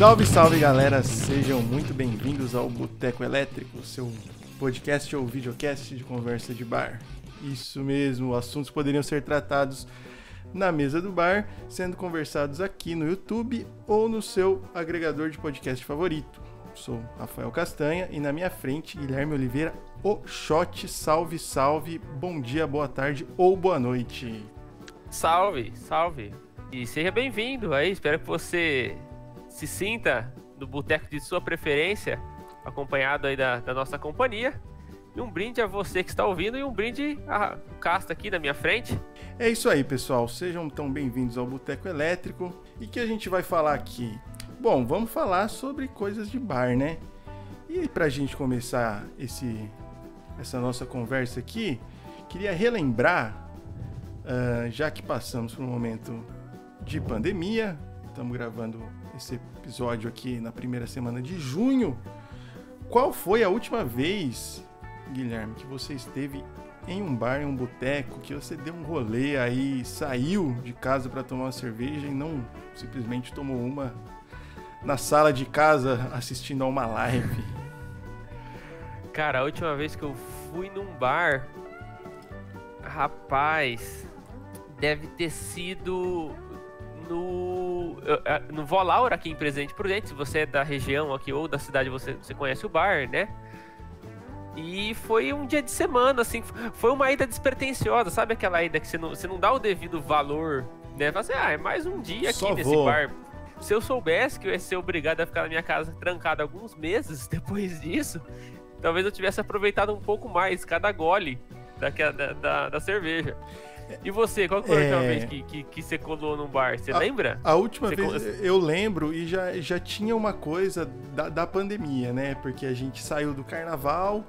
Salve, salve galera, sejam muito bem-vindos ao Boteco Elétrico, seu podcast ou videocast de conversa de bar. Isso mesmo, assuntos poderiam ser tratados na mesa do bar, sendo conversados aqui no YouTube ou no seu agregador de podcast favorito. Sou Rafael Castanha e na minha frente Guilherme Oliveira, o Shot. Salve, salve, bom dia, boa tarde ou boa noite. Salve, salve. E seja bem-vindo aí, espero que você se sinta no boteco de sua preferência, acompanhado aí da, da, nossa companhia. E um brinde a você que está ouvindo e um brinde a Casta aqui na minha frente. É isso aí, pessoal. Sejam tão bem-vindos ao Boteco Elétrico. E que a gente vai falar aqui? Bom, vamos falar sobre coisas de bar, né? E para a gente começar esse, essa nossa conversa aqui, queria relembrar, uh, já que passamos por um momento de pandemia, estamos gravando esse episódio aqui na primeira semana de junho. Qual foi a última vez, Guilherme, que você esteve em um bar, em um boteco, que você deu um rolê aí, saiu de casa para tomar uma cerveja e não simplesmente tomou uma na sala de casa assistindo a uma live? Cara, a última vez que eu fui num bar, rapaz, deve ter sido no, no Volaura aqui em Presidente Prudente, se você é da região aqui ou da cidade, você, você conhece o bar, né? E foi um dia de semana, assim, foi uma ida despretensiosa, sabe aquela ida que você não, você não dá o devido valor, né? Fala assim, ah, é mais um dia aqui Só nesse vou. bar. Se eu soubesse que eu ia ser obrigado a ficar na minha casa trancado alguns meses depois disso, talvez eu tivesse aproveitado um pouco mais cada gole da, da, da, da cerveja. E você, qual foi a última é... vez que, que, que, você colou num bar? Você a, lembra? A última você vez eu lembro e já, já tinha uma coisa da, da pandemia, né? Porque a gente saiu do carnaval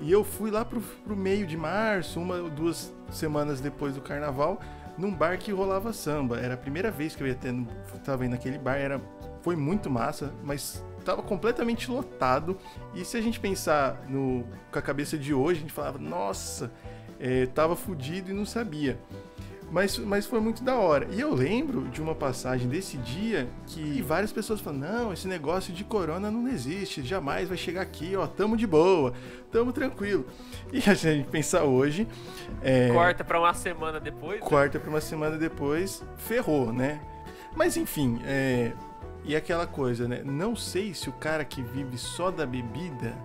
e eu fui lá pro, pro meio de março, uma ou duas semanas depois do carnaval, num bar que rolava samba. Era a primeira vez que eu ia ter, tava indo naquele bar, era, foi muito massa, mas tava completamente lotado. E se a gente pensar no, com a cabeça de hoje, a gente falava, nossa, é, tava fudido e não sabia. Mas, mas foi muito da hora. E eu lembro de uma passagem desse dia que várias pessoas falam: não, esse negócio de corona não existe, jamais vai chegar aqui, ó, tamo de boa, tamo tranquilo. E a gente pensar hoje. É, corta para uma semana depois. Né? Corta né? para uma semana depois, ferrou, né? Mas enfim, é, e aquela coisa, né? Não sei se o cara que vive só da bebida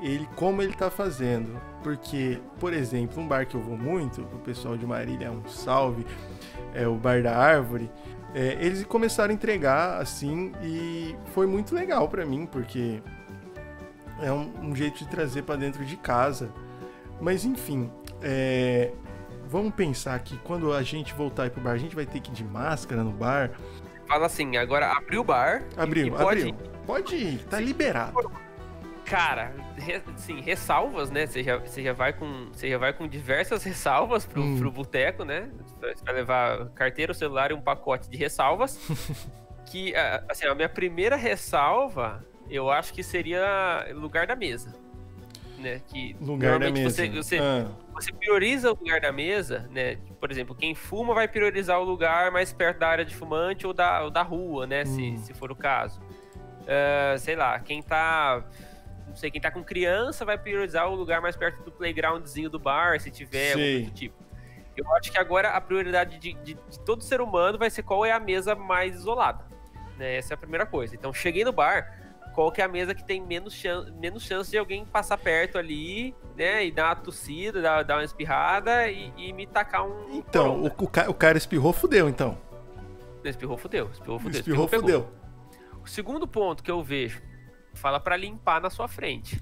ele como ele tá fazendo. Porque, por exemplo, um bar que eu vou muito, o pessoal de Marília é um salve, é o Bar da Árvore. É, eles começaram a entregar assim e foi muito legal para mim, porque é um, um, jeito de trazer para dentro de casa. Mas enfim, é, vamos pensar que quando a gente voltar pro bar, a gente vai ter que ir de máscara no bar. Fala assim, agora abriu o bar. Abriu, pode abriu. Ir. Pode ir, tá liberado. Cara, re, assim, ressalvas, né? Você já, você, já vai com, você já vai com diversas ressalvas pro, hum. pro boteco, né? Você vai levar carteira, celular e um pacote de ressalvas. que, assim, a minha primeira ressalva, eu acho que seria lugar da mesa. Né? Que lugar da mesa. Você, você, ah. você prioriza o lugar da mesa, né? Por exemplo, quem fuma vai priorizar o lugar mais perto da área de fumante ou da, ou da rua, né? Hum. Se, se for o caso. Uh, sei lá, quem tá não sei, quem tá com criança vai priorizar o lugar mais perto do playgroundzinho do bar, se tiver Sim. algum tipo. Eu acho que agora a prioridade de, de, de, todo ser humano vai ser qual é a mesa mais isolada. Né? Essa é a primeira coisa. Então, cheguei no bar, qual que é a mesa que tem menos, chan menos chance de alguém passar perto ali, né? E dar uma tossida, dar, dar uma espirrada e, e, me tacar um. Então, o, o, o, cara espirrou, fudeu, então. Espirrou, fudeu. Espirrou, fudeu. Espirrou, espirrou fudeu. O segundo ponto que eu vejo fala para limpar na sua frente.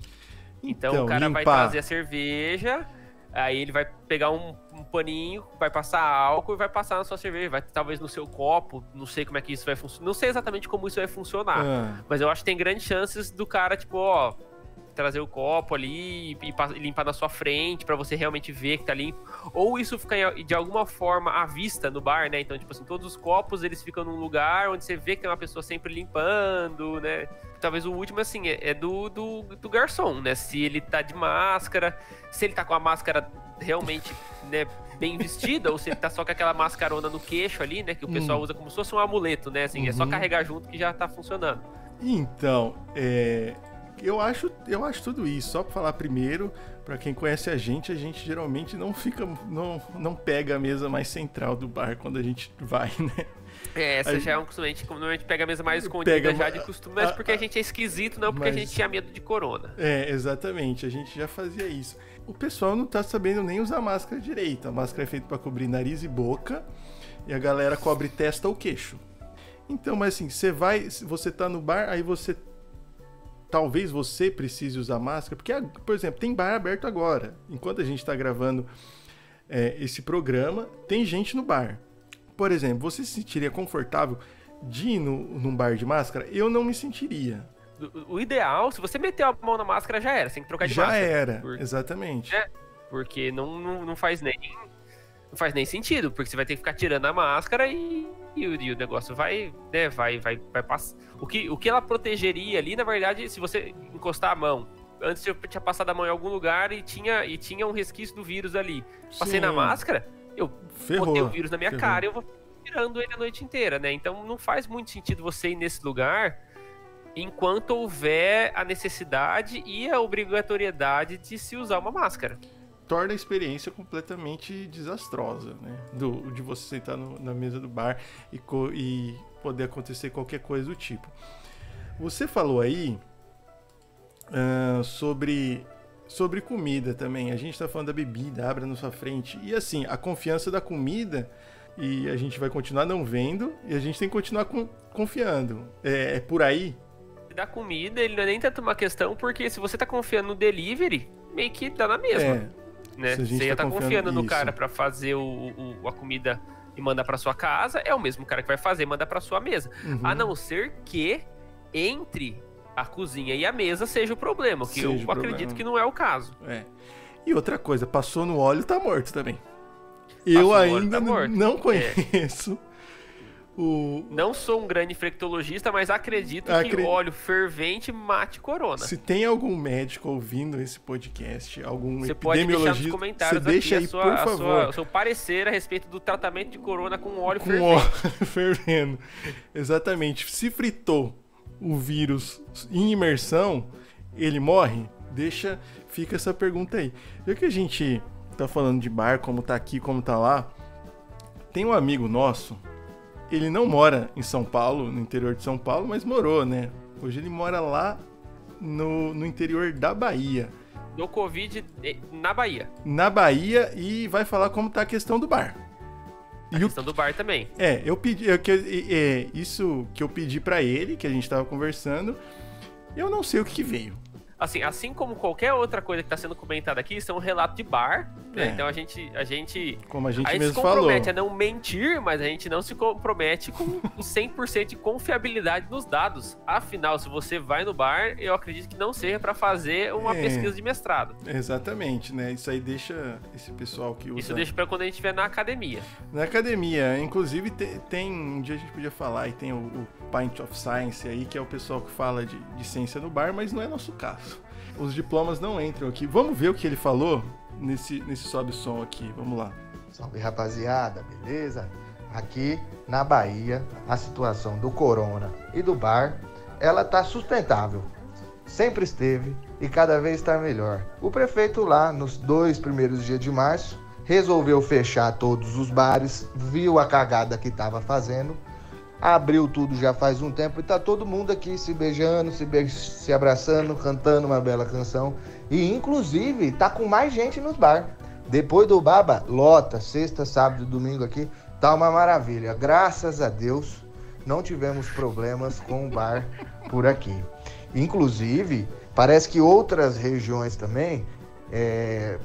Então, então o cara limpar. vai trazer a cerveja, aí ele vai pegar um, um, paninho, vai passar álcool e vai passar na sua cerveja, vai talvez no seu copo, não sei como é que isso vai funcionar, não sei exatamente como isso vai funcionar, ah. mas eu acho que tem grandes chances do cara, tipo, ó, trazer o copo ali e, e limpar na sua frente para você realmente ver que tá limpo. Ou isso fica de alguma forma à vista no bar, né? Então, tipo assim, todos os copos eles ficam num lugar onde você vê que tem uma pessoa sempre limpando, né? Talvez o último, assim, é, é do, do, do garçom, né? Se ele tá de máscara, se ele tá com a máscara realmente, né, bem vestida, ou se ele tá só com aquela mascarona no queixo ali, né? Que o pessoal hum. usa como se fosse um amuleto, né? Assim, uhum. é só uhum. carregar junto que já tá funcionando. Então, é, eu acho, eu acho tudo isso. Só para falar primeiro, para quem conhece a gente, a gente geralmente não fica, não, não pega a mesa mais central do bar quando a gente vai, né? É, essa a já é um costume. A gente normalmente pega a mesa mais escondida pega, já de costume, mas a, porque a, gente é esquisito, não porque mas, a gente tinha medo de corona. É, exatamente. A gente já fazia isso. O pessoal não tá sabendo nem usar máscara direito. A máscara é feita para cobrir nariz e boca, e a galera cobre testa ou queixo. Então, mas assim, você vai, você tá no bar, aí você talvez você precise usar máscara, porque, por exemplo, tem bar aberto agora. Enquanto a gente está gravando é, esse programa, tem gente no bar. Por exemplo, você se sentiria confortável de ir no, num bar de máscara? Eu não me sentiria. O ideal, se você meter a mão na máscara, já era. Você tem que trocar de já máscara. Já era, porque, exatamente. É, porque não, não, não faz nem não faz nem sentido, porque você vai ter que ficar tirando a máscara e, e, e o negócio vai, né, vai, vai, vai passar. O que, o que ela protegeria ali, na verdade, se você encostar a mão, antes eu tinha passado a mão em algum lugar e tinha, e tinha um resquício do vírus ali. Passei Sim. na máscara, eu Ferrou. botei o vírus na minha Ferrou. cara e eu vou tirando ele a noite inteira, né? Então não faz muito sentido você ir nesse lugar enquanto houver a necessidade e a obrigatoriedade de se usar uma máscara torna a experiência completamente desastrosa, né? Do, de você sentar no, na mesa do bar e, e poder acontecer qualquer coisa do tipo. Você falou aí uh, sobre sobre comida também. A gente está falando da bebida, abra na sua frente. E assim, a confiança da comida e a gente vai continuar não vendo e a gente tem que continuar com, confiando. É, é, por aí? Da comida, ele não é nem tanto uma questão, porque se você está confiando no delivery, meio que dá na mesma. É né? Você ia estar tá confiando no isso. cara para fazer o, o, a comida e mandar para sua casa, é o mesmo cara que vai fazer e mandar para sua mesa. Uhum. A não ser que entre a cozinha e a mesa seja o problema, que seja eu acredito problema. que não é o caso. É. E outra coisa, passou no óleo, tá morto também. Passou eu ainda tá não é. conheço o... Não sou um grande infectologista, mas acredito Acred... que óleo fervente mate corona. Se tem algum médico ouvindo esse podcast, algum você epidemiologista, pode deixar nos comentários você deixa aí, sua, por favor. Sua, o seu parecer a respeito do tratamento de corona com óleo com fervente. óleo fervendo. Exatamente. Se fritou o vírus em imersão, ele morre? Deixa, fica essa pergunta aí. Já que a gente tá falando de bar, como tá aqui, como tá lá, tem um amigo nosso ele não mora em São Paulo, no interior de São Paulo, mas morou, né? Hoje ele mora lá no, no interior da Bahia. Do Covid na Bahia. Na Bahia e vai falar como tá a questão do bar. A e questão o... do bar também. É, eu pedi. Eu, é, isso que eu pedi para ele, que a gente tava conversando, eu não sei o que, que veio assim, assim como qualquer outra coisa que está sendo comentada aqui, isso é um relato de bar, né? É. Então a gente, a gente, como a gente a mesmo se compromete falou. a não mentir, mas a gente não se compromete com 100% de confiabilidade nos dados. Afinal, se você vai no bar, eu acredito que não seja para fazer uma é. pesquisa de mestrado. Exatamente, né? Isso aí deixa esse pessoal que usa. Isso deixa para quando a gente estiver na academia. Na academia, inclusive tem, tem, um dia a gente podia falar e tem o, o Pint of Science aí, que é o pessoal que fala de, de ciência no bar, mas não é nosso caso. Os diplomas não entram aqui. Vamos ver o que ele falou nesse, nesse sobe som aqui. Vamos lá. Salve rapaziada, beleza? Aqui na Bahia, a situação do corona e do bar, ela tá sustentável. Sempre esteve e cada vez está melhor. O prefeito lá, nos dois primeiros dias de março, resolveu fechar todos os bares, viu a cagada que estava fazendo abriu tudo já faz um tempo e tá todo mundo aqui se beijando, se, be se abraçando, cantando uma bela canção. E inclusive tá com mais gente nos bar. Depois do Baba, lota, sexta, sábado e domingo aqui, tá uma maravilha. Graças a Deus não tivemos problemas com o bar por aqui. Inclusive, parece que outras regiões também é,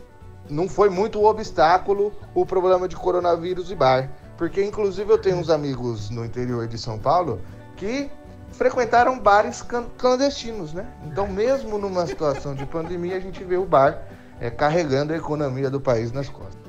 não foi muito obstáculo o problema de coronavírus e bar. Porque, inclusive, eu tenho uns amigos no interior de São Paulo que frequentaram bares clandestinos, né? Então, mesmo numa situação de pandemia, a gente vê o bar é, carregando a economia do país nas costas.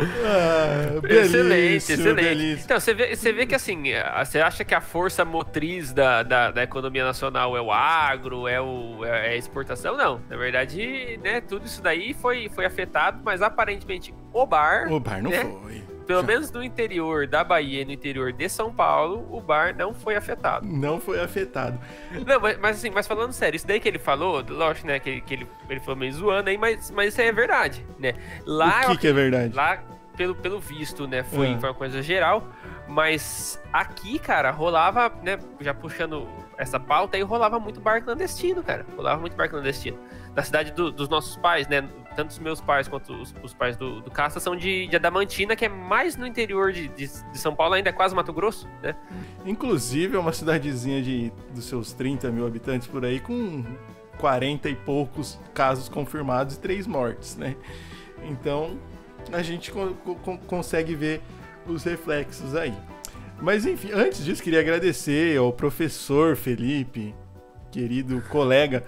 Ah, excelente, excelente. Então, você vê, você vê que assim, você acha que a força motriz da, da, da economia nacional é o agro, é, o, é a exportação? Não. Na verdade, né, tudo isso daí foi, foi afetado, mas aparentemente o bar. O bar não né, foi. Pelo menos no interior da Bahia e no interior de São Paulo, o bar não foi afetado. Não foi afetado. Não, mas, mas assim, mas falando sério, isso daí que ele falou, lógico, né, que, que ele, ele falou meio zoando aí, mas, mas isso aí é verdade, né? Lá, o que, que é verdade? Lá, pelo, pelo visto, né, foi, é. foi uma coisa geral, mas aqui, cara, rolava, né, já puxando essa pauta aí, rolava muito bar clandestino, cara. Rolava muito bar clandestino. Na cidade do, dos nossos pais, né, tanto os meus pais quanto os, os pais do, do Casta são de, de, Adamantina, que é mais no interior de, de, de, São Paulo, ainda é quase Mato Grosso, né? Inclusive é uma cidadezinha de, dos seus 30 mil habitantes por aí, com 40 e poucos casos confirmados e três mortes, né? Então a gente co co consegue ver os reflexos aí. Mas enfim, antes disso, queria agradecer ao professor Felipe, querido colega,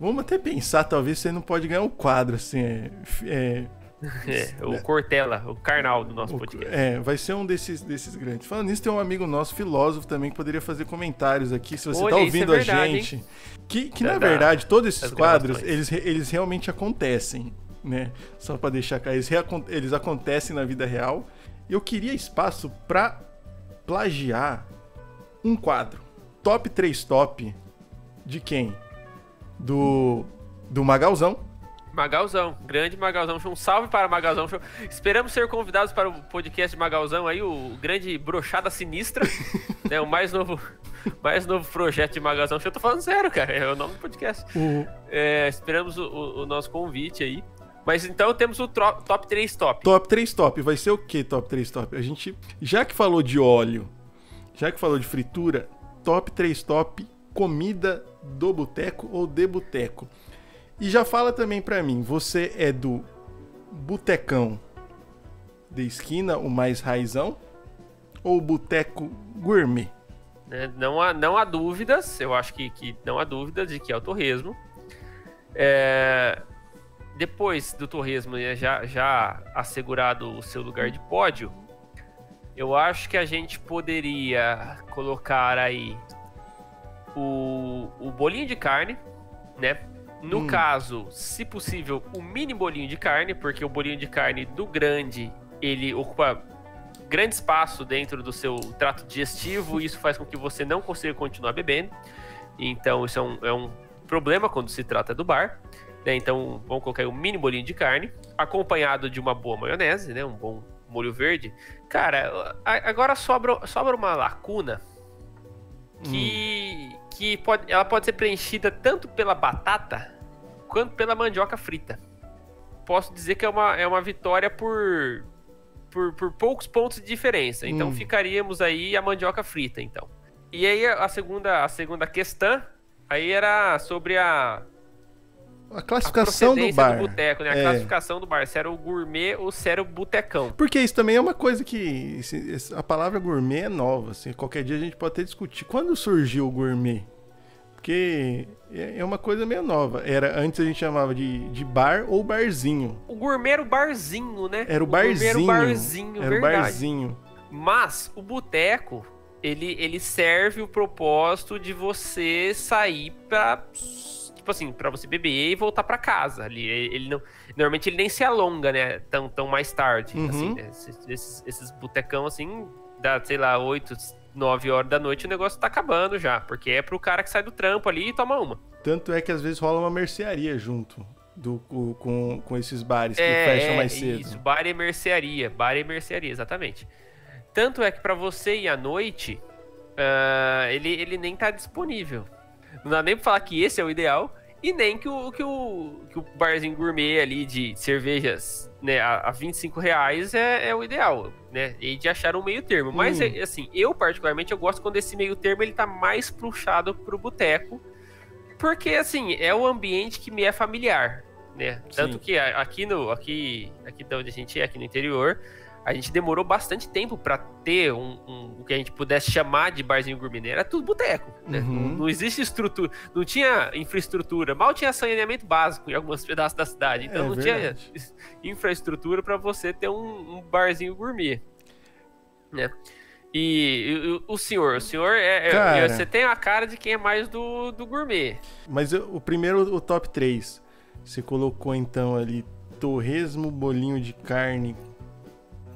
Vamos até pensar, talvez você não pode ganhar o um quadro, assim. É, é, é, o Cortella, o carnal do nosso podcast. É, vai ser um desses, desses grandes. Falando nisso, tem um amigo nosso, filósofo também, que poderia fazer comentários aqui, se você está é ouvindo é verdade, a gente. Hein? Que, que da, na verdade, todos esses quadros, eles, eles realmente acontecem, né? Só para deixar cá, eles, eles acontecem na vida real. Eu queria espaço para plagiar um quadro. Top 3 top de quem? Do, do Magalzão. Magalzão, grande Magalzão. Um salve para Magalzão. Esperamos ser convidados para o podcast de Magalzão aí, o grande Brochada Sinistra, né? O mais novo, mais novo projeto de Magalzão. Eu tô falando sério, cara. É o nome do podcast. Uhum. É, esperamos o, o, o, nosso convite aí. Mas então temos o top 3 top. Top 3 top. Vai ser o que top 3 top? A gente, já que falou de óleo, já que falou de fritura, top 3 top comida do boteco ou de boteco. E já fala também para mim, você é do botecão de esquina, o mais raizão, ou boteco gourmet? É, não, há, não há dúvidas, eu acho que, que não há dúvidas de que é o torresmo. É, depois do torresmo né, já, já assegurado o seu lugar de pódio, eu acho que a gente poderia colocar aí o, o bolinho de carne, né? No hum. caso, se possível, o mini bolinho de carne, porque o bolinho de carne do grande, ele ocupa grande espaço dentro do seu trato digestivo e isso faz com que você não consiga continuar bebendo. Então, isso é um, é um problema quando se trata do bar. Né? Então, vamos colocar aí um mini bolinho de carne, acompanhado de uma boa maionese, né? Um bom molho verde. Cara, agora sobra, sobra uma lacuna que, hum. Que pode, ela pode ser preenchida tanto pela batata quanto pela mandioca frita. Posso dizer que é uma, é uma vitória por, por, por poucos pontos de diferença. Então hum. ficaríamos aí a mandioca frita, então. E aí a segunda, a segunda questão aí era sobre a a classificação a do bar. do boteco, né? A é. classificação do bar, se era o gourmet ou se era o botecão. Porque isso também é uma coisa que a palavra gourmet é nova, assim, qualquer dia a gente pode até discutir. Quando surgiu o gourmet? Porque é, é uma coisa meio nova. Era antes a gente chamava de, de bar ou barzinho. O gourmet era o barzinho, né? Era o, o barzinho. Era o barzinho, era verdade. o barzinho. Mas o boteco, ele, ele serve o propósito de você sair pra tipo assim, para você beber e voltar para casa. Ali, ele não, normalmente ele nem se alonga, né? Tão, tão mais tarde. Uhum. Assim, né? esses, esses, esses botecão assim, dá, sei lá, 8, 9 horas da noite, o negócio tá acabando já. Porque é pro cara que sai do trampo ali e toma uma. Tanto é que às vezes rola uma mercearia junto. Do, com, com esses bares que é, fecham mais cedo. Isso, bar e mercearia. Bar e mercearia, exatamente. Tanto é que para você ir à noite, uh, ele, ele nem tá disponível. Não dá nem pra falar que esse é o ideal, e nem que o, que o, que o barzinho gourmet ali de cervejas né, a, a 25 reais é, é o ideal, né? E de achar um meio termo. Mas, hum. é, assim, eu particularmente, eu gosto quando esse meio termo ele tá mais puxado pro boteco. Porque, assim, é o ambiente que me é familiar, né? Tanto que aqui no... Aqui, aqui de onde a gente é, aqui no interior a gente demorou bastante tempo para ter um, um, o que a gente pudesse chamar de barzinho gourmet. Era tudo boteco, né? Uhum. Não, não, existe estrutura, não tinha infraestrutura, mal tinha saneamento básico em alguns pedaços da cidade, então é não verdade. tinha infraestrutura para você ter um, um, barzinho gourmet, né? E, o, o senhor, o senhor é, é cara, você tem a cara de quem é mais do, do gourmet. Mas eu, o primeiro, o top 3, você colocou então ali torresmo, bolinho de carne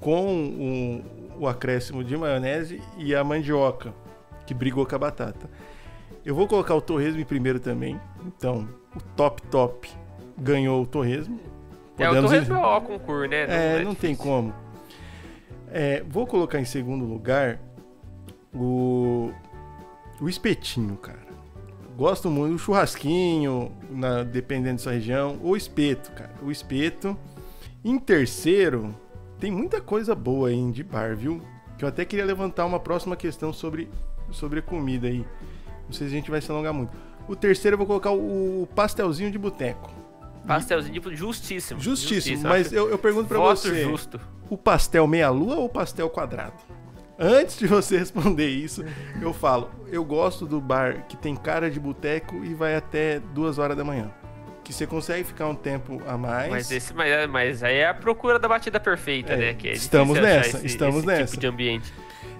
com o, o acréscimo de maionese e a mandioca, que brigou com a batata. Eu vou colocar o torresmo em primeiro também. Então, o top top ganhou o torresmo. Podemos é, o torresmo ir... é o concurso, né? Não é, é não tem como. É, vou colocar em segundo lugar o, o espetinho, cara. Gosto muito do churrasquinho, na, dependendo da sua região, o espeto, cara. O espeto. Em terceiro, tem muita coisa boa aí de bar, viu? Que eu até queria levantar uma próxima questão sobre, sobre comida aí. Não sei se a gente vai se alongar muito. O terceiro eu vou colocar o pastelzinho de boteco. Pastelzinho de justíssimo. Justíssimo, justíssimo. mas eu, eu pergunto para você. justo. O pastel meia-lua ou o pastel quadrado? Antes de você responder isso, eu falo, eu gosto do bar que tem cara de boteco e vai até duas horas da manhã que você consegue ficar um tempo a mais. Mas, esse, mas, mas aí é a procura da batida perfeita, é, né? É estamos nessa, esse, estamos esse nessa. Tipo de ambiente.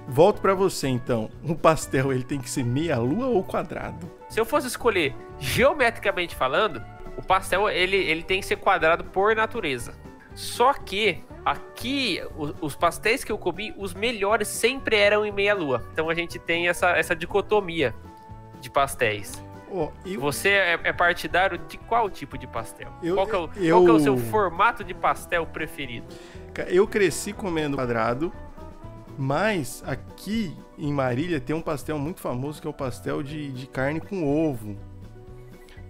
Volto para você então. Um pastel ele tem que ser meia lua ou quadrado? Se eu fosse escolher geometricamente falando, o pastel ele, ele tem que ser quadrado por natureza. Só que aqui os, os pastéis que eu comi, os melhores sempre eram em meia lua. Então a gente tem essa, essa dicotomia de pastéis. Oh, eu... Você é, é, partidário de qual tipo de pastel? Eu, qual, é o, eu... qual é o seu formato de pastel preferido? Eu cresci comendo quadrado, mas aqui em Marília tem um pastel muito famoso que é o pastel de, de carne com ovo.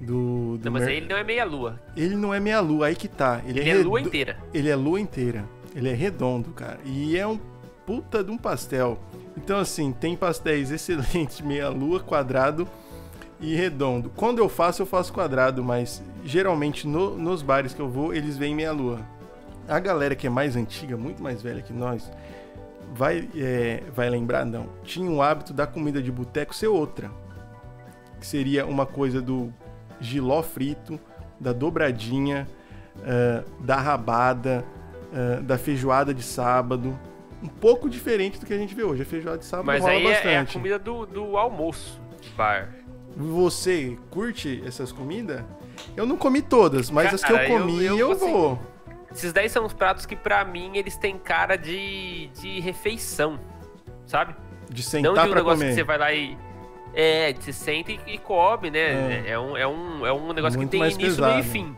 Do, do não, mas mer... ele não é meia lua. Ele não é meia lua, aí que tá. Ele, ele é, é lua inteira. Ele é lua inteira. Ele é redondo, cara. E é um puta de um pastel. Então, assim, tem pastéis excelentes, meia lua, quadrado e redondo. Quando eu faço, eu faço quadrado, mas geralmente no, nos bares que eu vou, eles vêm meia lua. A galera que é mais antiga, muito mais velha que nós, vai, é, vai lembrar, não. Tinha o hábito da comida de boteco ser outra. Que seria uma coisa do giló frito, da dobradinha, uh, da rabada, uh, da feijoada de sábado. Um pouco diferente do que a gente vê hoje. A feijoada de sábado Mas rola aí bastante. é a comida do, do almoço bar. Você curte essas comidas? Eu não comi todas, mas Cara, as que eu comi eu, eu, eu assim, vou. Esses 10 são os pratos que, para mim, eles têm cara de, de refeição, sabe? De sentar Não de um negócio comer. que você vai lá e... É, você senta e, e come, né? É. é. um, é, um, é um negócio Muito que tem início, pesado. meio e fim.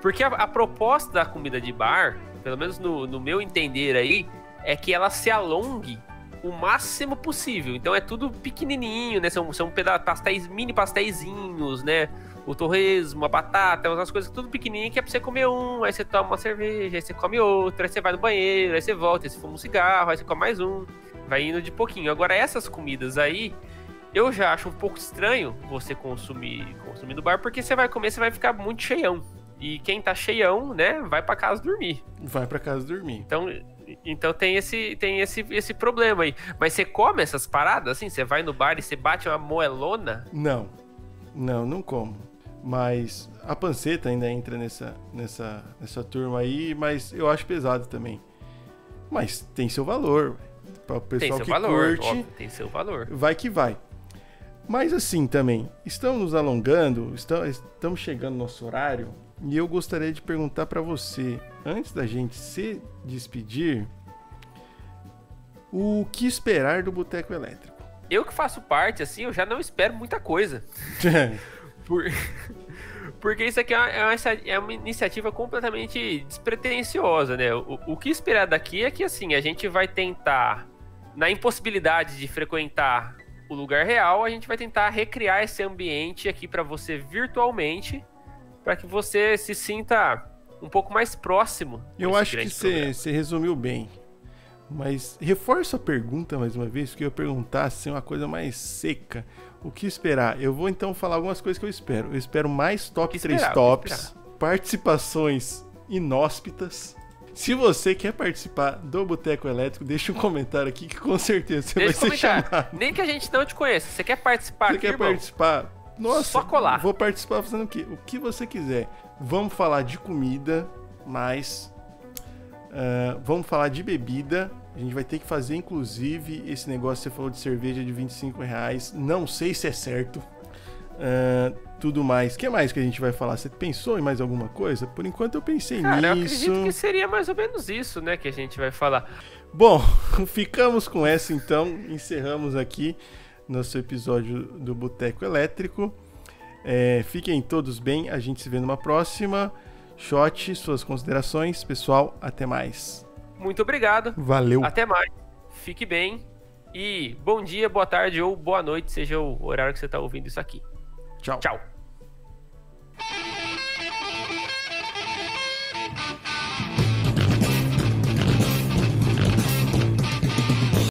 Porque a, a, proposta da comida de bar, pelo menos no, no meu entender aí, é que ela se alongue o máximo possível. Então é tudo pequenininho, né? São, são pastéis, mini pastéisinhos, né? O torresmo, a batata, umas coisas tudo pequenininho que é pra você comer um, aí você toma uma cerveja, aí você come outro, aí você vai no banheiro, aí você volta, aí você fuma um cigarro, aí você come mais um. Vai indo de pouquinho. Agora essas comidas aí, eu já acho um pouco estranho você consumir, consumir no bar, porque você vai comer, você vai ficar muito cheião. E quem tá cheião, né, vai para casa dormir. Vai para casa dormir. Então, então tem esse tem esse, esse problema aí. Mas você come essas paradas assim? Você vai no bar e você bate uma moelona? Não. Não, não como. Mas a panceta ainda entra nessa, nessa, nessa turma aí, mas eu acho pesado também. Mas tem seu valor. Para o pessoal tem seu que valor, curte, óbvio, tem seu valor. Vai que vai. Mas assim também, estamos nos alongando, estamos chegando no nosso horário. E eu gostaria de perguntar para você, antes da gente se despedir, o que esperar do Boteco Elétrico? Eu que faço parte, assim, eu já não espero muita coisa. Por... Porque isso aqui é uma, é uma, iniciativa completamente despretensiosa, né? O, o que esperar daqui é que, assim, a gente vai tentar, na impossibilidade de frequentar o lugar real, a gente vai tentar recriar esse ambiente aqui para você virtualmente para que você se sinta um pouco mais próximo. Eu acho que você resumiu bem. Mas reforço a pergunta mais uma vez, que eu ia perguntar assim, uma coisa mais seca. O que esperar? Eu vou então falar algumas coisas que eu espero. Eu espero mais top 3 tops, participações inóspitas. Se você quer participar do Boteco Elétrico, deixa um comentário aqui que com certeza você Deixa vai ser comentário. chamado. Nem que a gente não te conheça. Você quer participar Você aqui, quer irmão? participar? Nossa, Só colar. vou participar fazendo o quê? O que você quiser. Vamos falar de comida, mas ah, vamos falar de bebida. A gente vai ter que fazer, inclusive, esse negócio que você falou de cerveja de 25 reais. Não sei se é certo. Ah, tudo mais. O que mais que a gente vai falar? Você pensou em mais alguma coisa? Por enquanto eu pensei Cara, eu nisso. acredito que seria mais ou menos isso, né, que a gente vai falar. Bom, ficamos com essa então. Encerramos aqui nosso episódio do Boteco Elétrico. É, fiquem todos bem. A gente se vê numa próxima. Shot, suas considerações. Pessoal, até mais. Muito obrigado. Valeu. Até mais. Fique bem. E bom dia, boa tarde ou boa noite, seja o horário que você está ouvindo isso aqui. Tchau. Tchau.